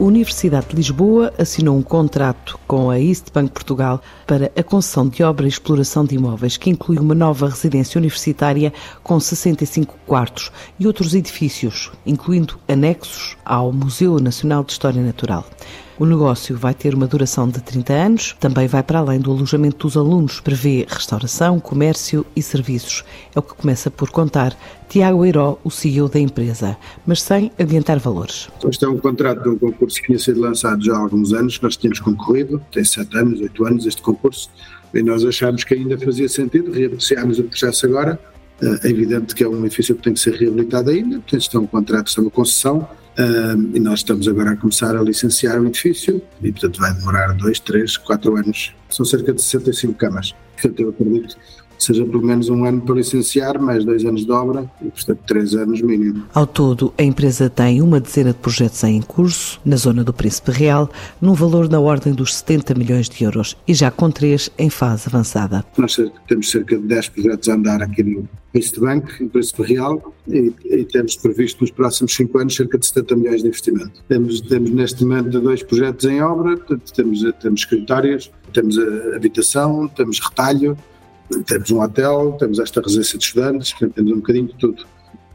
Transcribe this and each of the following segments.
Universidade de Lisboa assinou um contrato com a East Bank Portugal para a concessão de obra e exploração de imóveis, que inclui uma nova residência universitária com 65 quartos e outros edifícios, incluindo anexos ao Museu Nacional de História Natural. O negócio vai ter uma duração de 30 anos, também vai para além do alojamento dos alunos, prevê restauração, comércio e serviços. É o que começa por contar Tiago Eiró, o CEO da empresa, mas sem adiantar valores. Este é um contrato de um concurso que tinha sido lançado já há alguns anos, nós tínhamos concorrido, tem 7 anos, 8 anos este concurso, e nós achámos que ainda fazia sentido, reapreciámos o processo agora, é evidente que é um edifício que tem que ser reabilitado ainda, portanto, isto é um contrato, isto é uma concessão, E nós estamos agora a começar a licenciar o edifício e, portanto, vai demorar dois, três, quatro anos. São cerca de 65 camas. Portanto, eu acredito seja pelo menos um ano para licenciar, mais dois anos de obra e, portanto, três anos mínimo. Ao todo, a empresa tem uma dezena de projetos em curso, na zona do Príncipe Real, num valor na ordem dos 70 milhões de euros e já com três em fase avançada. Nós temos cerca de 10 projetos a andar aqui no Príncipe Bank, em Príncipe Real, e, e, temos previsto nos próximos cinco anos cerca de 70 milhões de investimento. Temos, temos neste momento dois projetos em obra, temos, temos escritórios, temos habitação, temos retalho, temos um hotel, temos esta residência de estudantes, temos um bocadinho de tudo.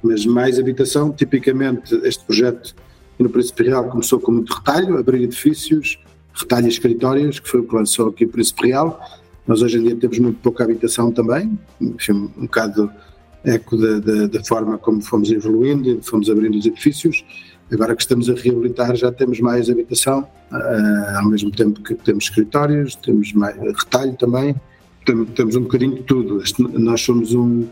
Mas mais habitação, tipicamente este projeto no Príncipe Real começou com muito retalho, abrir edifícios, retalho escritórios, que foi o que lançou aqui o Príncipe Real. Nós hoje em dia temos muito pouca habitação também, enfim, um bocado eco da, da, forma como fomos evoluindo e fomos abrindo os edifícios. Agora que estamos a reabilitar já temos mais habitação, uh, ao mesmo tempo que temos escritórios, temos mais retalho também, temos um bocadinho de tudo. Nós somos um,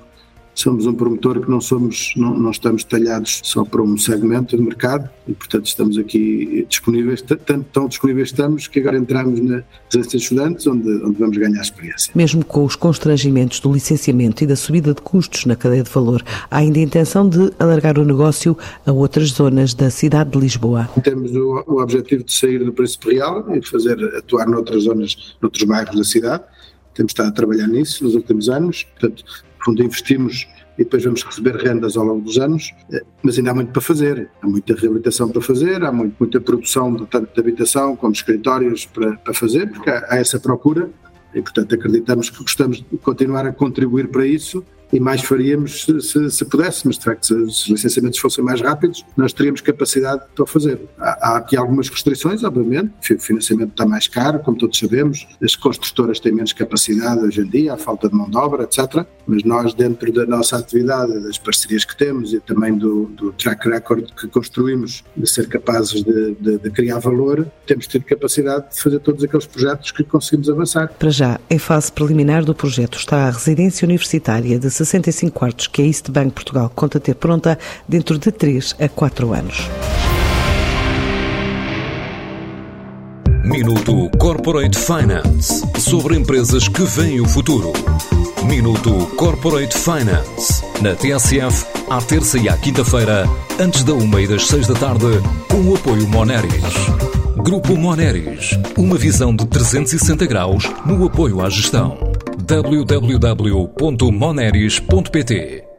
somos um promotor que não somos, não, não estamos talhados só para um segmento de mercado e, portanto, estamos aqui disponíveis, tanto tão disponíveis estamos que agora entramos na residência de estudantes, onde, onde vamos ganhar experiência. Mesmo com os constrangimentos do licenciamento e da subida de custos na cadeia de valor, há ainda a intenção de alargar o negócio a outras zonas da cidade de Lisboa. Temos o, o objetivo de sair do Príncipe Real e fazer atuar noutras zonas, noutros bairros da cidade temos estado a trabalhar nisso nos últimos anos, portanto, fundo investimos e depois vamos receber rendas ao longo dos anos, eh, mas ainda há muito para fazer, há muita reabilitação para fazer, há muito, muita produção de, tanto de habitação como de escritórios para, para fazer, porque há, há essa procura e, portanto, acreditamos que gostamos de continuar a contribuir para isso e mais faríamos se, se, se pudéssemos. De facto, se os licenciamentos fossem mais rápidos, nós teríamos capacidade para fazer. Há, há, aqui algumas restrições, obviamente, o financiamento está mais caro, como todos sabemos, as construtoras têm menos capacidade hoje em dia, há falta de mão de obra, etc. Mas nós, dentro da nossa atividade, das parcerias que temos e também do, do track record que construímos de ser capazes de, de, de criar valor, temos tido capacidade de fazer todos aqueles projetos que conseguimos avançar. Para já, em fase preliminar do projeto está a residência universitária de 65 quartos que a East Bank Portugal conta ter pronta dentro de 3 a 4 anos. Minuto Corporate Finance sobre empresas que veem o futuro. Minuto Corporate Finance na TSF, à terça e à quinta-feira, antes da uma e das seis da tarde, com o apoio Moneris. Grupo Moneris, uma visão de 360 graus no apoio à gestão www.moneris.pt